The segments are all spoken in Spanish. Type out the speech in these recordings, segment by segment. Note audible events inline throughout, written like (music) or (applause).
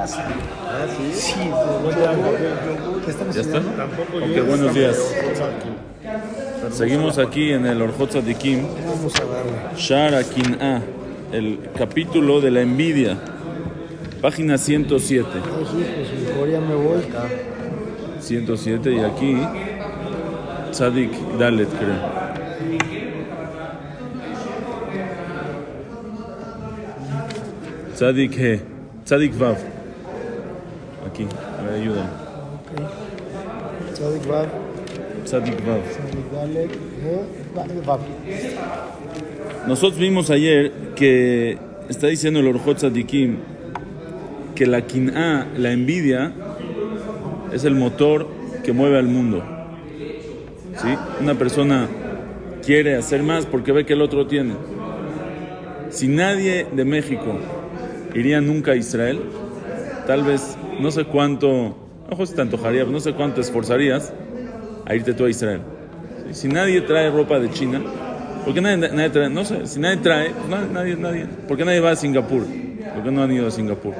casa. Ah, sí. Sí, pues, yo- ¿qué estamos ¿Ya está? Ok, buenos días. Seguimos aquí en el Orjot Tzadikim, Vamos a darle. Shar Akin'a, el capítulo de la envidia, página 107. Ay, pues mejor ya me voy. 107 y aquí Tzadik Dalet, creo. Tzadik He, Tzadik Vav. Aquí, a ver. Tzadik Vav, Tzadik Vav. Nosotros vimos ayer que está diciendo el Orjot Tzadikim que la quin'a, la envidia, es el motor que mueve al mundo. ¿Sí? Una persona quiere hacer más porque ve que el otro tiene. Si nadie de México iría nunca a Israel, tal vez no sé cuánto, ojo si te antojaría, no sé cuánto esforzarías a irte tú a Israel. Si nadie trae ropa de China, ¿por qué nadie, nadie trae? No sé, si nadie trae, pues nadie, nadie. ¿Por qué nadie va a Singapur? ¿Por qué no han ido a Singapur?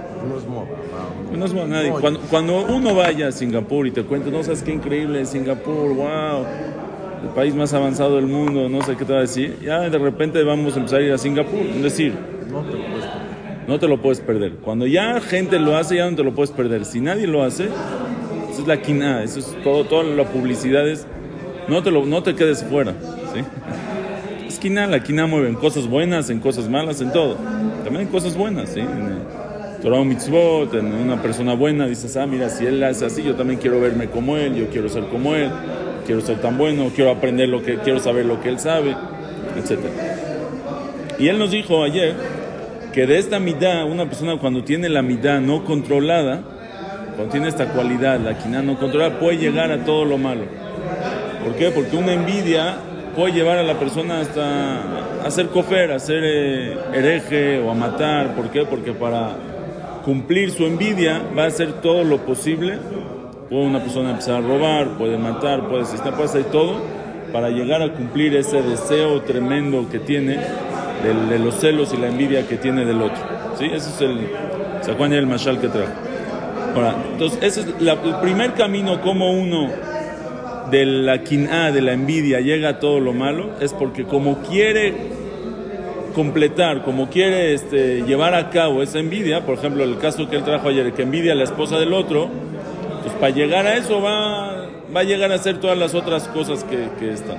No es nadie. Cuando, cuando uno vaya a Singapur y te cuenta, no sabes qué increíble es Singapur, wow, el país más avanzado del mundo, no sé qué te va a decir, ya de repente vamos a empezar a ir a Singapur. Es decir, No te lo puedes perder. No te lo puedes perder. Cuando ya gente lo hace, ya no te lo puedes perder. Si nadie lo hace, eso es la quina, eso es todo, toda la publicidad es, no te, lo, no te quedes fuera. ¿sí? Es quina, la quina mueve en cosas buenas, en cosas malas, en todo. También en cosas buenas, ¿sí? En Torah Mitzvot, en una persona buena, dices, ah, mira, si él hace así, yo también quiero verme como él, yo quiero ser como él, quiero ser tan bueno, quiero aprender lo que, quiero saber lo que él sabe, etc. Y él nos dijo ayer que de esta mitad, una persona cuando tiene la mitad no controlada, cuando tiene esta cualidad, la quina no controlada, puede llegar a todo lo malo. ¿Por qué? Porque una envidia puede llevar a la persona hasta a ser cofer, eh, hereje o a matar. ¿Por qué? Porque para cumplir su envidia va a hacer todo lo posible. Puede una persona empezar a robar, puede matar, puede asesinar, puede hacer todo para llegar a cumplir ese deseo tremendo que tiene de, los celos y la envidia que tiene del otro. ¿Sí? Ese es el, ¿se acuerdan el mashal que trajo? Ahora, entonces, ese es la- el primer camino como uno de la quin'a, de la envidia, llega a todo lo malo, es porque como quiere completar, como quiere este, llevar a cabo esa envidia, por ejemplo, el caso que él trajo ayer, que envidia a la esposa del otro, pues para llegar a eso va, va a llegar a hacer todas las otras cosas que, que están.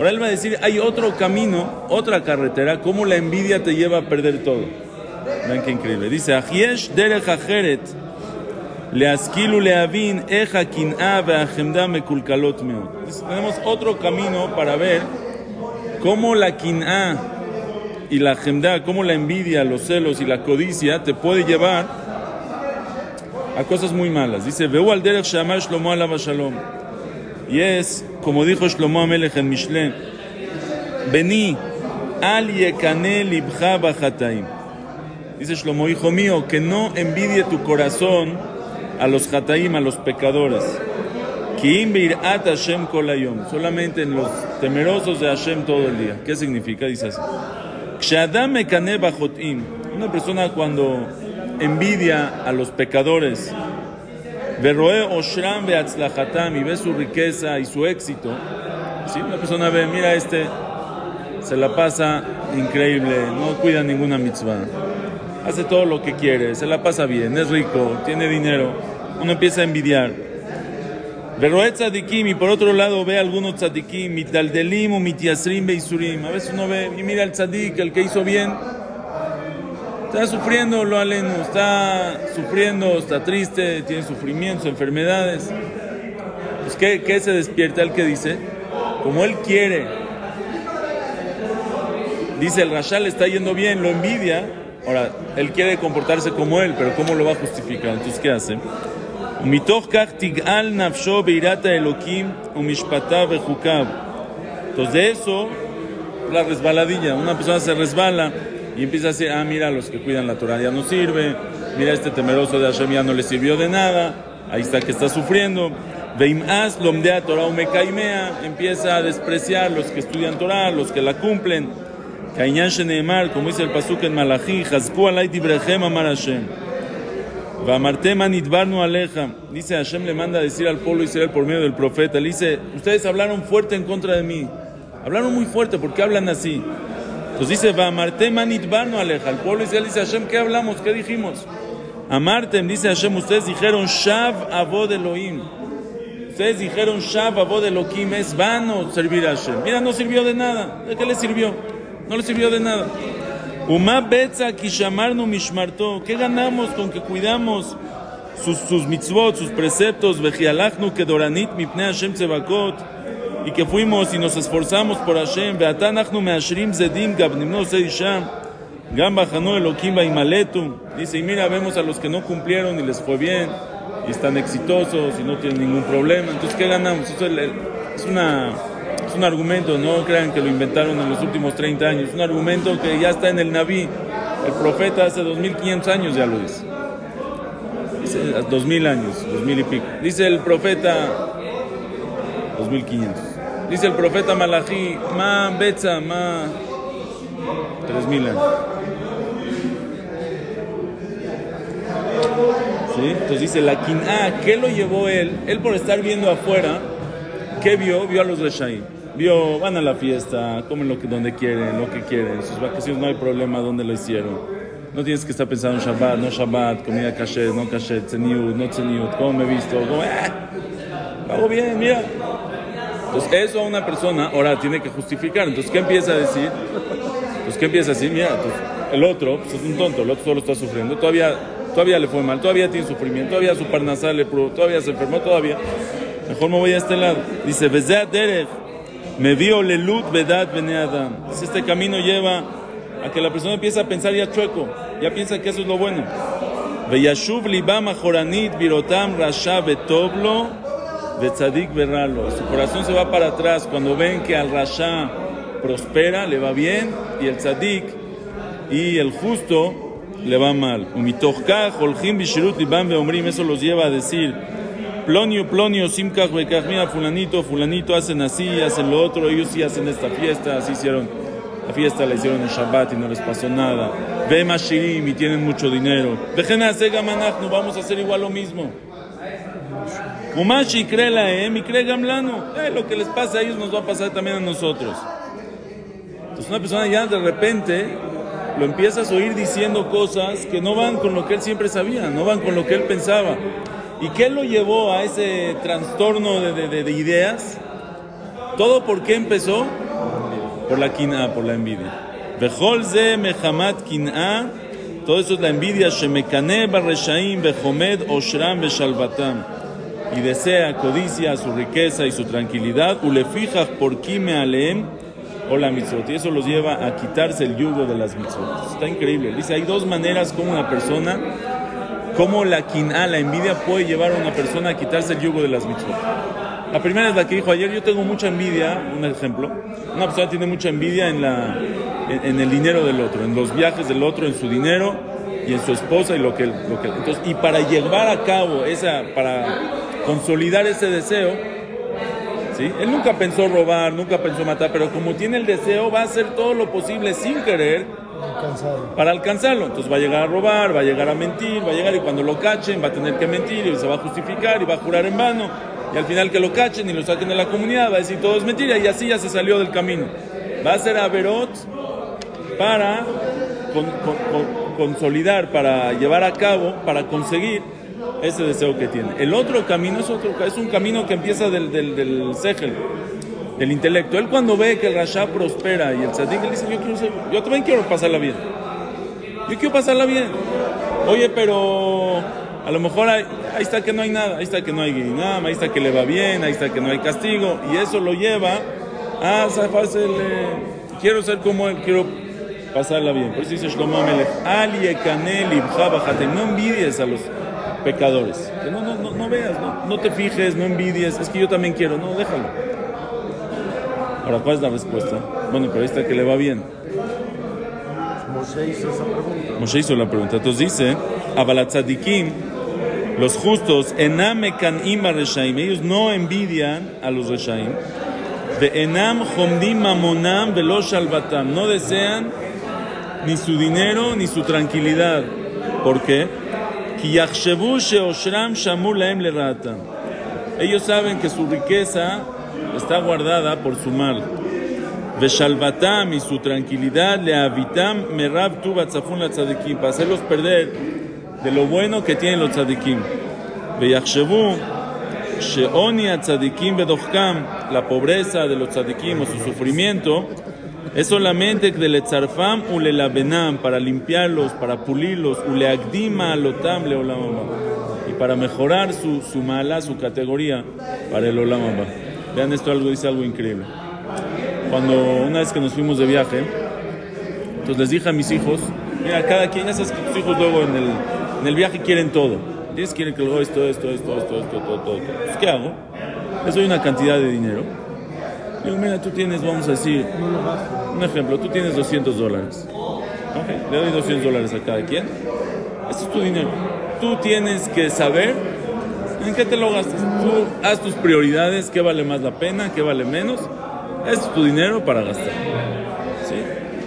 Ahora él va a decir, hay otro camino, otra carretera, cómo la envidia te lleva a perder todo. Vean qué increíble. Dice, Ajiesh derech ajeret, leaskilu leavin, eja kin'a mekulkalot. Tenemos otro camino para ver cómo la kin'a y la gemda, cómo la envidia, los celos y la codicia te puede llevar a cosas muy malas. Dice, veo al derech shamash lomo alaba shalom. Y es, como dijo Shlomo Amelech en Mishle, Vení, al yekane libcha bachataim. Dice Shlomo, hijo mío, que no envidie tu corazón a los hataim, a los pecadores. Hashem kol hayom. Solamente en los temerosos de Hashem todo el día. ¿Qué significa? Dice así. Una persona cuando envidia a los pecadores, veroe oshram beatzlachatam y ve su riqueza y su éxito. ¿sí? Una persona ve, mira este, se la pasa increíble, no cuida ninguna mitzvah hace todo lo que quiere, se la pasa bien, es rico, tiene dinero, uno empieza a envidiar. Veroet tzadikim, y por otro lado ve algunos tzadikim, mitaldelim o mitiasrim beisurim. A veces uno ve, y mira el tzadik, el que hizo bien, Está sufriendo lo aleno, está sufriendo, está triste, tiene sufrimientos, enfermedades. Pues ¿qué, ¿qué, se despierta el que dice? Como él quiere. Dice el Rashal está yendo bien, lo envidia. Ahora, él quiere comportarse como él, pero ¿cómo lo va a justificar? Entonces, ¿qué hace? Entonces de eso, la resbaladilla. Una persona se resbala y empieza a decir, ah, mira, los que cuidan la Torah ya no sirve, mira, este temeroso de Hashem ya no le sirvió de nada, ahí está que está sufriendo. Veimaz lomdea Torah umecaimea, empieza a despreciar los que estudian Torah, los que la cumplen. Kainyan sheneemar, como dice el pasuk en Malachi, Hazku alay dibrechem amar Hashem. Va Martema Nidbarnu Aleja. Dice Hashem le manda a decir al pueblo Israel por medio del profeta. Le dice, ustedes hablaron fuerte en contra de mí. Hablaron muy fuerte, ¿por qué hablan así? Entonces dice, va Martema Nidbarnu Aleja. El pueblo Israel dice, Hashem, ¿qué hablamos? ¿Qué dijimos? Amartem, dice Hashem, ustedes dijeron Shav Avod Elohim. Ustedes dijeron Shav Avod Elohim, es vano servir a Hashem. Mira, no sirvió de nada. ¿De qué le sirvió? No le sirvió de nada. Uma Betza Kishamarnu Mishmarto. ¿Qué ganamos con que cuidamos sus, sus mitzvot, sus preceptos? Vejialachnu Kedoranit Mipne Hashem Tzevakot. Y que fuimos y nos esforzamos por Hashem. Beatanachnu Meashrim Zedim Gabnimno Sedisham. Gamba Baimaletu. Dice, y mira, vemos a los que no cumplieron y les fue bien, y están exitosos y no tienen ningún problema. Entonces, ¿qué ganamos? Es una, es un argumento, no crean que lo inventaron en los últimos 30 años. Es un argumento que ya está en el Naví. El profeta hace 2500 años ya lo dice. Dice 2000 años, 2000 y pico. Dice el profeta 2500. Dice el profeta Malachi, ma betza, ma 3000 años. ¿Sí? Entonces dice la quin'a, ¿qué lo llevó él? Él por estar viendo afuera, ¿qué vio? Vio a los Reshaim. Vio, van a la fiesta, comen lo que, donde quieren, lo que quieren. Sus vacaciones no hay problema donde lo hicieron. No tienes que estar pensando en Shabbat, no Shabbat, comida kasher, no kasher, tzeniut, no tzeniut, cómo me he visto, cómo, ¡ah! Hago bien, mira. Entonces eso a una persona ahora tiene que justificar. Entonces, ¿qué empieza a decir? Pues ¿qué empieza así? Mira, pues, el otro pues, es un tonto, el otro solo está sufriendo, todavía, todavía le fue mal, todavía tiene sufrimiento, todavía su parnasal le probó, todavía se enfermó, todavía. Mejor me voy a este lado. Dice, Derech, me vio lelut vedat bene Adam. Dice, este camino lleva a que la persona empiece a pensar ya chueco, ya piensa que eso es lo bueno. Veyashuv libam ajoranit virotam rasha betoblo betzadik berralo. Su corazón se va para atrás cuando ven que al rasha prospera, le va bien, y el tzadik y el justo le va mal. Eso los lleva a decir, plonio, plonio, simkach bekach, mira, fulanito, fulanito, hacen así, hacen lo otro, ellos sí hacen esta fiesta, así hicieron, la fiesta la hicieron en Shabbat y no les pasó nada. Ve mashirim y tienen mucho dinero. Dejen hacer gamanach, no vamos a hacer igual lo mismo. Umashi cree la em y cree gamlano. Eh, lo que les pasa a ellos nos va a pasar también a nosotros. Entonces una persona ya de repente lo empiezas a oír diciendo cosas que no van con lo que él siempre sabía, no van con lo que él pensaba. ¿Y qué lo llevó a ese trastorno de, de- de- de ideas? ¿Todo por qué empezó? Por la quin'a, por la envidia. Bejol ze mehamat quin'a, todo eso es la envidia, shemekane barreshaim behomed oshram beshalvatam. Y desea, codicia su riqueza y su tranquilidad, ulefijach por kime aleem, o la mitzvot. Y eso los lleva a quitarse el yugo de las mitzvot. Está increíble. Dice, hay dos maneras como una persona, como la quin'a, la envidia, puede llevar a una persona a quitarse el yugo de las mitzvot. La primera es la que dijo ayer, yo tengo mucha envidia, un ejemplo. Una persona tiene mucha envidia en, la, en el dinero del otro, en los viajes del otro, en su dinero y en su esposa y lo que, lo que entonces y para llevar a cabo esa, para consolidar ese deseo, ¿sí? Él nunca pensó robar, nunca pensó matar, pero como tiene el deseo, va a hacer todo lo posible sin querer para alcanzarlo. Entonces va a llegar a robar, va a llegar a mentir, va a llegar y cuando lo cachen va a tener que mentir y se va a justificar y va a jurar en vano. Y al final que lo cachen y lo saquen de la comunidad va a decir todo es mentira y así ya se salió del camino. Va a ser Averot para con- con- con- consolidar, para llevar a cabo, para conseguir ese deseo que tiene. El otro camino es otro, es un camino que empieza del, del, del sejel, del intelecto. Él cuando ve que el Rasha prospera y el Tzadik, él dice, yo, quiero ser- yo también quiero pasarla bien. Yo quiero pasarla bien. Oye, pero a lo mejor ahí, ahí está que no hay nada, ahí está que no hay guinam, ahí está que le va bien, ahí está que no hay castigo, y eso lo lleva a zafarse el, eh, quiero ser como él, quiero pasarla bien. Por eso dice Shlomo Amelech, Al yekanel ibcha bajatem", no envidies a los pecadores. Que no, no, no, no veas, no, no te fijes, no envidies, es que yo también quiero, no, déjalo. Ahora, ¿cuál es la respuesta? Bueno, pero ahí está que le va bien. Moshe hizo esa pregunta. Moshe hizo la pregunta. Entonces dice, Abalatzadikim, los justos, enam ekanim reshaim, ellos no envidian a los reshaim. De enam homdim mamonam velo shalvatam, no desean ni su dinero ni su tranquilidad. ¿Por qué? Ellos saben que su riqueza está guardada por su mal. Veshalvatam y su tranquilidad le habitam merab tu batzafun la tzadikim. Para hacerlos perder de lo bueno que tienen los tzadikim. Veyachshevu sheoni tzadikim bedochkam. La pobreza de los tzadikim o su sufrimiento es solamente de letzarfam u lelabenam, para limpiarlos, para pulirlos, u leagdima alotam leolamama, y para mejorar su, su mala, su categoría para el olamama. Vean esto, algo dice algo increíble. Cuando una vez que nos fuimos de viaje, entonces les dije a mis hijos, mira, cada quien, ya sabes que tus hijos luego en el, en el viaje quieren todo. Tienes quieren que luego esto, esto, esto, esto, esto, todo, todo, todo. Entonces, ¿qué hago? Les doy una cantidad de dinero. Digo, mira, tú tienes, vamos a decir, un ejemplo, tú tienes 200 dólares. Ok, le doy 200 dólares a cada quien. Este es tu dinero. Tú tienes que saber en qué te lo gastas. Tú haz tus prioridades, qué vale más la pena, qué vale menos. Este es tu dinero para gastar. ¿Sí?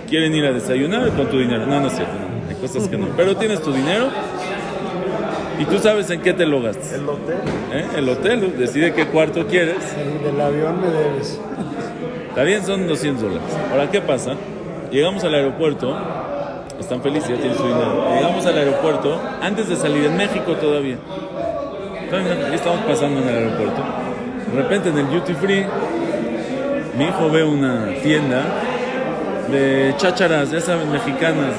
Quieren ir a desayunar con tu dinero. No, no es cierto, no. Hay cosas que no. (laughs) Pero tienes tu dinero y tú sabes en qué te lo gastas. El hotel. ¿Eh? El hotel decide qué cuarto quieres. El del avión me debes. Está bien, son 200 dólares. Ahora, ¿qué pasa? Llegamos al aeropuerto, están felices, ya tienen su dinero. Llegamos al aeropuerto, antes de salir en México todavía. Ya estamos pasando en el aeropuerto. De repente en el duty free, mi hijo ve una tienda de chácharas, ya saben, mexicanas.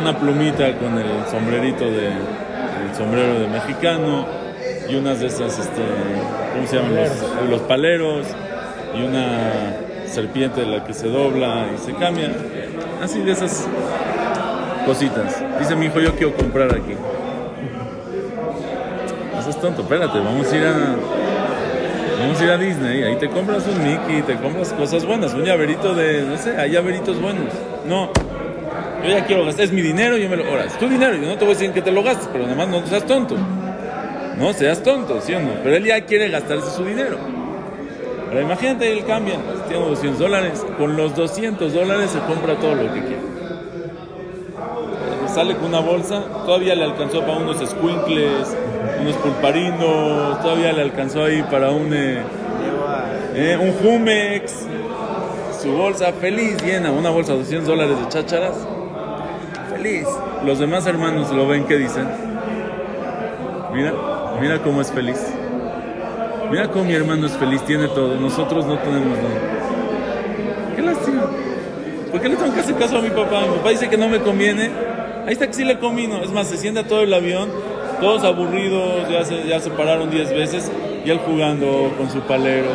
Una plumita con el sombrerito de, el sombrero de mexicano y unas de esas, este, ¿cómo se llaman? Los paleros y una serpiente la que se dobla y se cambia. Así de esas cositas. Dice mi hijo, yo quiero comprar aquí. Eso es tonto, espérate, vamos a ir a. Vamos a ir a Disney, ahí te compras un Mickey, te compras cosas buenas, un llaverito de, no sé, hay llaveritos buenos. No, yo ya quiero gastar, es mi dinero, yo me lo. Es tu dinero, yo no te voy a decir que te lo gastes, pero además no seas tonto. No seas tonto, ¿sí o no? Pero él ya quiere gastarse su dinero. Ahora imagínate, él cambia, tiene 200 dólares, con los 200 dólares se compra todo lo que quiere. Sale con una bolsa, todavía le alcanzó para unos squinkles, unos pulparinos, todavía le alcanzó ahí para un, eh, eh, un Jumex, su bolsa feliz, llena, una bolsa de 200 dólares de chácharas, feliz. Los demás hermanos lo ven, ¿qué dicen? Mira, mira cómo es feliz. Mira cómo mi hermano es feliz, tiene todo. Nosotros no tenemos nada. Qué lástima. ¿Por qué le tengo que hacer caso a mi papá? Mi papá dice que no me conviene. Ahí está que sí le convino. Es más, se sienta todo el avión, todos aburridos, ya se, ya se pararon 10 veces. Y él jugando con su palero,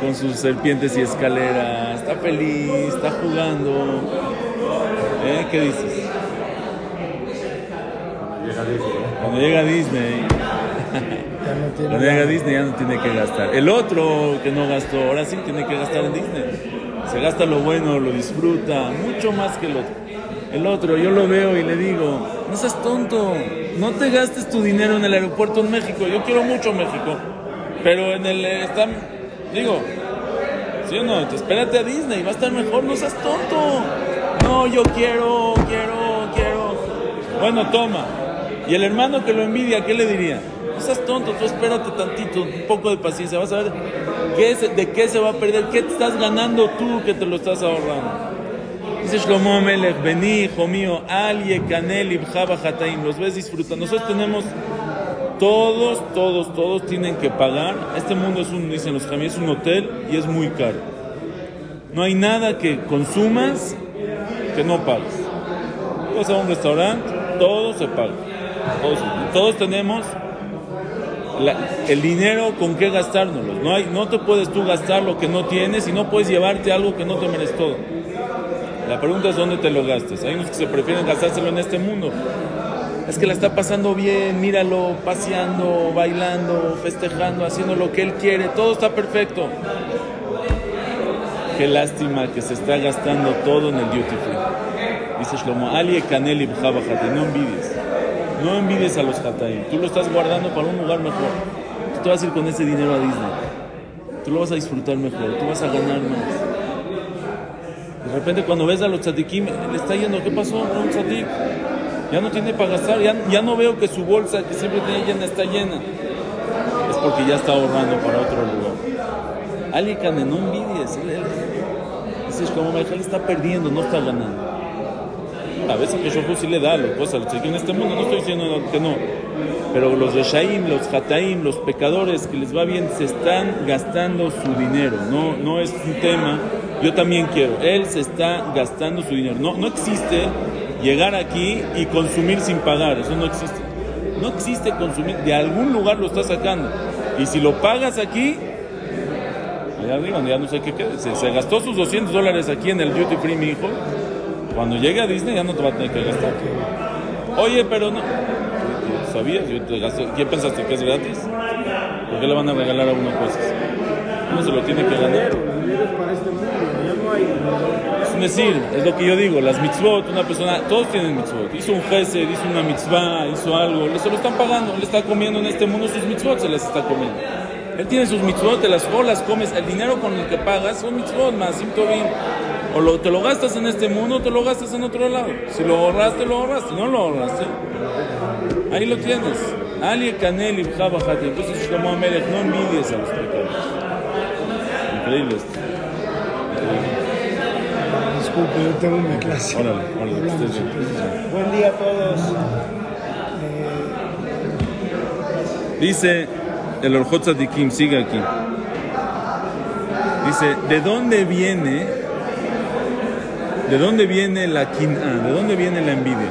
con sus serpientes y escaleras. Está feliz, está jugando. ¿Eh? ¿Qué dices? Llega Disney. Cuando llega Disney. Ya no tiene Cuando llega. Disney ya no tiene que gastar. El otro que no gastó, ahora sí tiene que gastar en Disney. Se gasta lo bueno, lo disfruta, mucho más que el otro. El otro, yo lo veo y le digo, no seas tonto, no te gastes tu dinero en el aeropuerto en México. Yo quiero mucho México, pero en el eh, está, digo, ¿sí o no? Te espérate a Disney, va a estar mejor, no seas tonto. No, yo quiero, quiero, quiero. Bueno, toma. Y el hermano que lo envidia, ¿qué le diría? Seas tonto, tú espérate tantito, un poco de paciencia, vas a ver qué se- de qué se va a perder, qué te estás ganando tú que te lo estás ahorrando. Dice Shlomo Amelech, vení, hijo mío, al yekanel ibjaba hataim, los ves disfrutando. Nosotros tenemos, todos, todos, todos tienen que pagar. Este mundo es un, dicen los jamí, es un hotel y es muy caro. No hay nada que consumas que no pagues. Vas a un restaurante, todo se paga. Todos, todos tenemos el dinero con qué gastárnoslo. No, hay, no te puedes tú gastar lo que no tienes y no puedes llevarte algo que no te mereces todo. La pregunta es dónde te lo gastes. Hay unos que se prefieren gastárselo en este mundo. Es que la está pasando bien, míralo, paseando, bailando, festejando, haciendo lo que él quiere, todo está perfecto. Qué lástima que se está gastando todo en el duty free. Dice Shlomo, Ali Kaneli no envidies. No envidies a los Hataim. Tú lo estás guardando para un lugar mejor. Tú te vas a ir con ese dinero a Disney. Tú lo vas a disfrutar mejor. Tú vas a ganar más. De repente cuando ves a los tzadikim, le está yendo, ¿qué pasó con un? Ya no tiene para gastar, ya, no veo que su bolsa que siempre tiene llena está llena. Es porque ya está ahorrando para otro lugar. Ali no envidies. él- él- Dices, como Michael está perdiendo, no está ganando. A veces que Shofu sí le da las cosas, que en este mundo no estoy diciendo que no. Pero los Reshaim, los Hataim, los pecadores que les va bien, se están gastando su dinero. No, no es un tema. Yo también quiero. Él se está gastando su dinero. No, no existe llegar aquí y consumir sin pagar. Eso no existe. No existe consumir. De algún lugar lo está sacando. Y si lo pagas aquí, allá arriba, ya no sé qué quede. Se, se gastó sus 200 dólares aquí en el Duty Free, mi hijo. Cuando llegue a Disney ya no te va a tener que gastar. Oye, pero no. ¿Sabías? Yo te gasté. ¿Quién pensaste que es gratis? ¿Por qué le van a regalar a uno cosas? Uno se lo tiene que ganar. Es este decir, es lo que yo digo, las mitzvot, una persona, todos tienen mitzvot. Hizo un gesed, hizo una mitzvah, hizo algo, se lo están pagando, le está comiendo en este mundo sus mitzvot, se las está comiendo. Él tiene sus mitzvot, te las o las comes, el dinero con el que pagas son mitzvot más, bien. O lo, te lo gastas en este mundo o te lo gastas en otro lado. Si lo ahorraste, lo ahorraste, no lo ahorraste. Ahí lo tienes. Ali Canel y Jabajati. Entonces, Shlomo Amelech, no envidies a los pecadores. Increíble esto. Disculpe, yo tengo una clase. Órale, órale, que Hablamos estés bien. entonces. Buen día a todos. Eh, Dice el Orjot Tzadikim, sigue aquí. Dice, ¿de dónde viene? ¿De dónde viene la quin'a? ¿De dónde viene la envidia?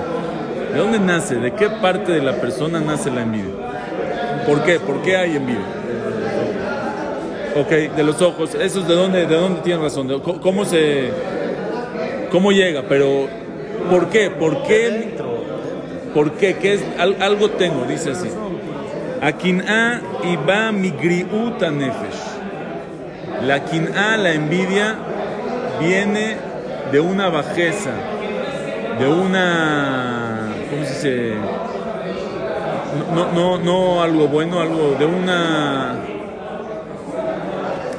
¿De dónde nace? ¿De qué parte de la persona nace la envidia? ¿Por qué? ¿Por qué hay envidia? Ok, de los ojos. ¿Eso es de dónde, de dónde tiene razón? ¿De co- ¿Cómo se... cómo llega? Pero, ¿por qué? ¿Por qué? ¿Por qué? ¿Qué es? Al- algo tengo, dice así. Akin'a iba migriuta nefesh. La quin'a, la envidia, viene de una bajeza, de una. ¿Cómo se dice? No, no, no algo bueno, algo de una.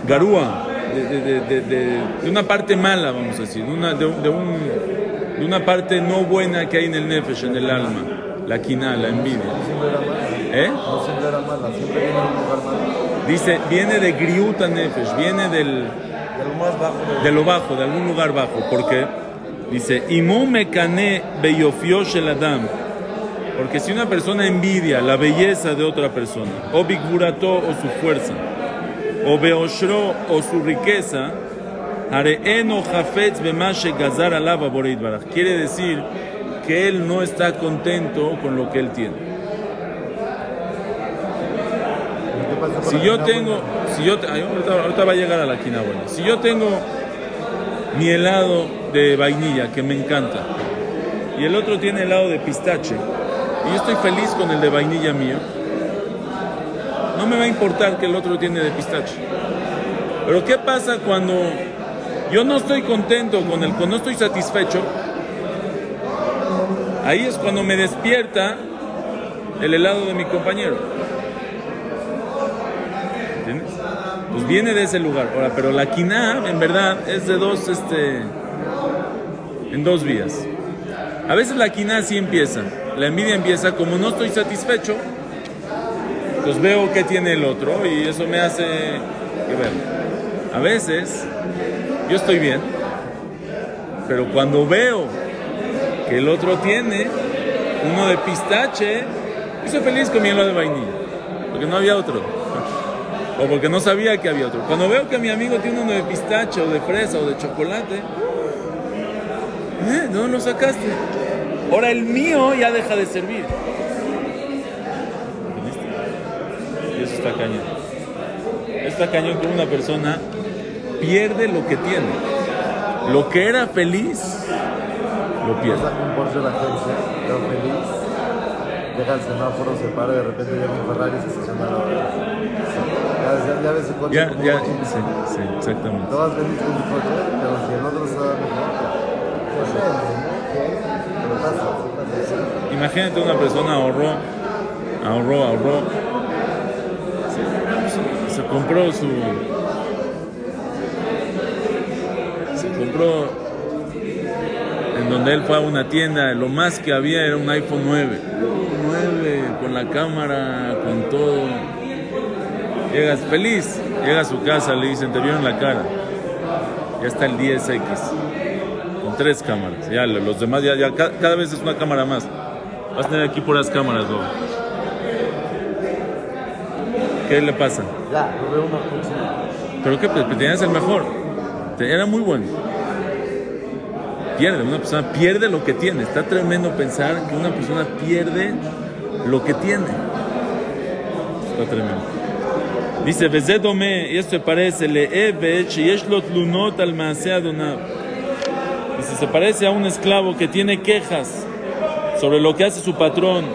Garúa, de, de- de- una parte mala, vamos a decir, de una, de, un- de un- de una parte no buena que hay en el nefesh, en el alma. La quin'a, la envidia. ¿Eh? Dice, viene de Griuta Nefesh, viene del, De lo bajo de algún lugar bajo. porque Dice, Imu mekane beyofio shel adam. Porque si una persona envidia la belleza de otra persona, o bigurato o su fuerza, o beoshro o su riqueza. Quiere decir que él no está contento con lo que él tiene. ¿Qué pasó con Si yo tengo, si yo, ahorita, ahorita va a llegar a la quina buena. Si yo tengo mi helado de vainilla que me encanta y el otro tiene helado de pistache y yo estoy feliz con el de vainilla mío, no me va a importar que el otro tiene de pistache. Pero ¿qué pasa cuando yo no estoy contento con el, cuando no estoy satisfecho? Ahí es cuando me despierta el helado de mi compañero. Pues viene de ese lugar. Ahora, pero la quina, en verdad, es de dos, este, en dos vías. A veces la quina sí empieza. La envidia empieza como no estoy satisfecho, pues veo que tiene el otro y eso me hace que ver. A veces yo estoy bien, pero cuando veo que el otro tiene uno de pistache, yo soy feliz con mi helado de vainilla, porque no había otro. O porque no sabía que había otro. Cuando veo que mi amigo tiene uno de pistache o de fresa o de chocolate, ¿eh? ¿De dónde lo sacaste? Ahora el mío ya deja de servir. ¿Entendiste? Y eso está cañón. Está cañón que una persona pierde lo que tiene. Lo que era feliz, lo pierde. Saca un Porsche de la agencia, feliz. Llega al semáforo, se para y de repente llega un Ferrari y se estaciona la. Ya, ya, ya ves el coche Ya, ya, sí, sí, exactamente. Todas feliz con tu coche, pero si el otro está mejor. Imagínate una persona ahorró, ahorró, ahorró, se, se compró su, se compró en en donde él fue a una tienda, lo más que había era un iPhone 9. 9, con la cámara, con todo. Llegas feliz, llega a su casa, le dicen, te vieron la cara. Ya está el 10X, con tres cámaras. Ya los demás, ya, ya ca- cada vez es una cámara más. Vas a tener aquí puras cámaras, luego. ¿Qué le pasa? Ya, lo veo una próxima. Pero que pues, tenías el mejor. Era muy bueno. Pierde, una persona pierde lo que tiene. Está tremendo pensar que una persona pierde lo que tiene. Está tremendo. Dice, Vezedome, y esto parece, y es lo tlunot al maaseh Adonai". Dice, se parece a un esclavo que tiene quejas sobre lo que hace su patrón.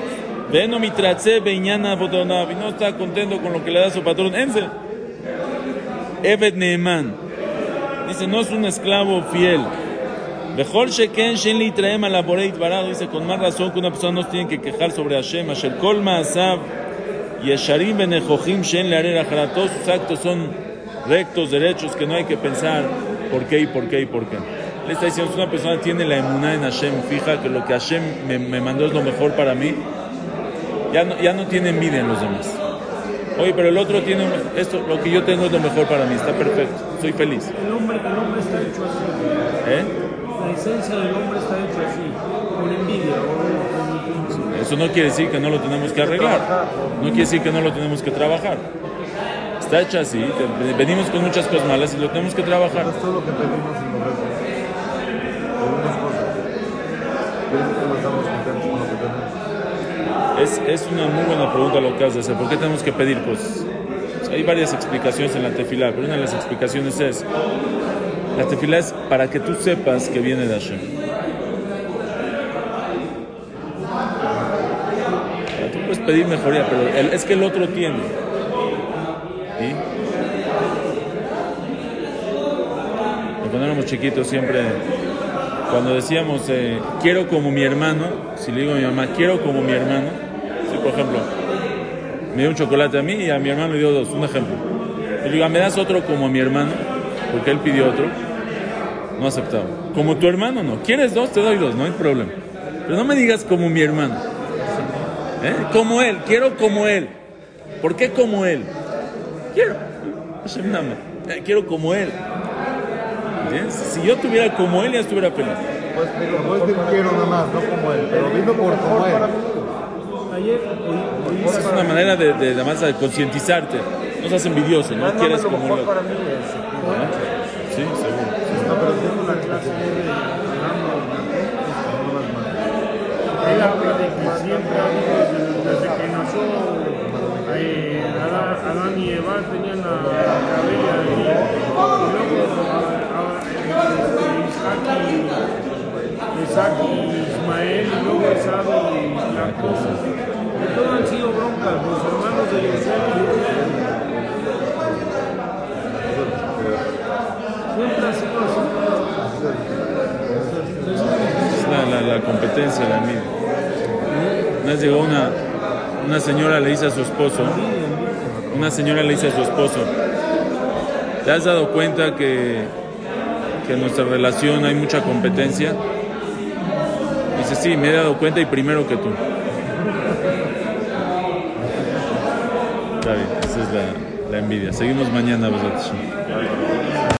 Veno mitratze beiñana bodonav", y no está contento con lo que le da su patrón. Ense. Ebed Neeman. Dice, no es un esclavo fiel. Mejor Sheken Shen li traem la Barado. Dice, con más razón que una persona no tiene que quejar sobre Hashem. Asher Kol Maasav Yesharim Benejochim Shen le haré Ajara. Todos sus actos son rectos, derechos, que no hay que pensar por qué y por qué y por qué. Le está diciendo, si una persona tiene la emuná en Hashem, fija que lo que Hashem me, me mandó es lo mejor para mí, ya no, ya no tiene envidia en los demás. Oye, pero el otro tiene esto, lo que yo tengo es lo mejor para mí, está perfecto, soy feliz. El hombre, el hombre está hecho así. ¿Eh? La esencia del hombre está hecho así. Por envidia por Eso no quiere decir que no lo tenemos que arreglar, no quiere decir que no lo tenemos que trabajar. Está hecho así, venimos con muchas cosas malas y lo tenemos que trabajar. Es todo lo que pedimos y. Es, es una muy buena pregunta lo que has de hacer. ¿Por qué tenemos que pedir cosas? Hay varias explicaciones en la tefilá, pero una de las explicaciones es, la tefilá es para que tú sepas que viene de Hashem. Ah, Tú puedes pedir mejoría, pero el- es que el otro tiene. Cuando éramos chiquitos siempre, cuando decíamos, eh, quiero como mi hermano, si le digo a mi mamá, quiero como mi hermano, si por ejemplo, me dio un chocolate a mí y a mi hermano le dio dos, un ejemplo. Y le digo, "Ah, ¿me das otro como mi hermano? Porque él pidió otro. No aceptaba. Como tu hermano, no. ¿Quieres dos? Te doy dos, no hay problema. Pero no me digas como mi hermano. ¿Eh? Como él, quiero como él. ¿Por qué como él? Quiero. Eh, Quiero como él. Si yo tuviera como él, ya estuviera feliz. Pedir, puedes pedir quiero nada más, no como él. Pero dilo por como él. Ayer, hoy, hoy Esa es una manera de, de, además, de concientizarte. No seas envidioso, no quieres como él. para mí es. Sí, seguro. No, pero tengo una clase de De que siempre ha desde, desde que nació eh, Adán, Adán y Eva tenían la cabella y, luego a- Isaac, Isaac Ismael y luego Esau y Jacob. Que todos han sido broncas, los hermanos de Yosef. Siempre así. La, la, la competencia, la envidia. Una llegó una, una señora, le dice a su esposo, una señora le dice a su esposo, ¿te has dado cuenta que, que en nuestra relación hay mucha competencia? Dice, sí, me he dado cuenta y primero que tú. Está bien, esa es la, la envidia. Seguimos mañana, Hashem.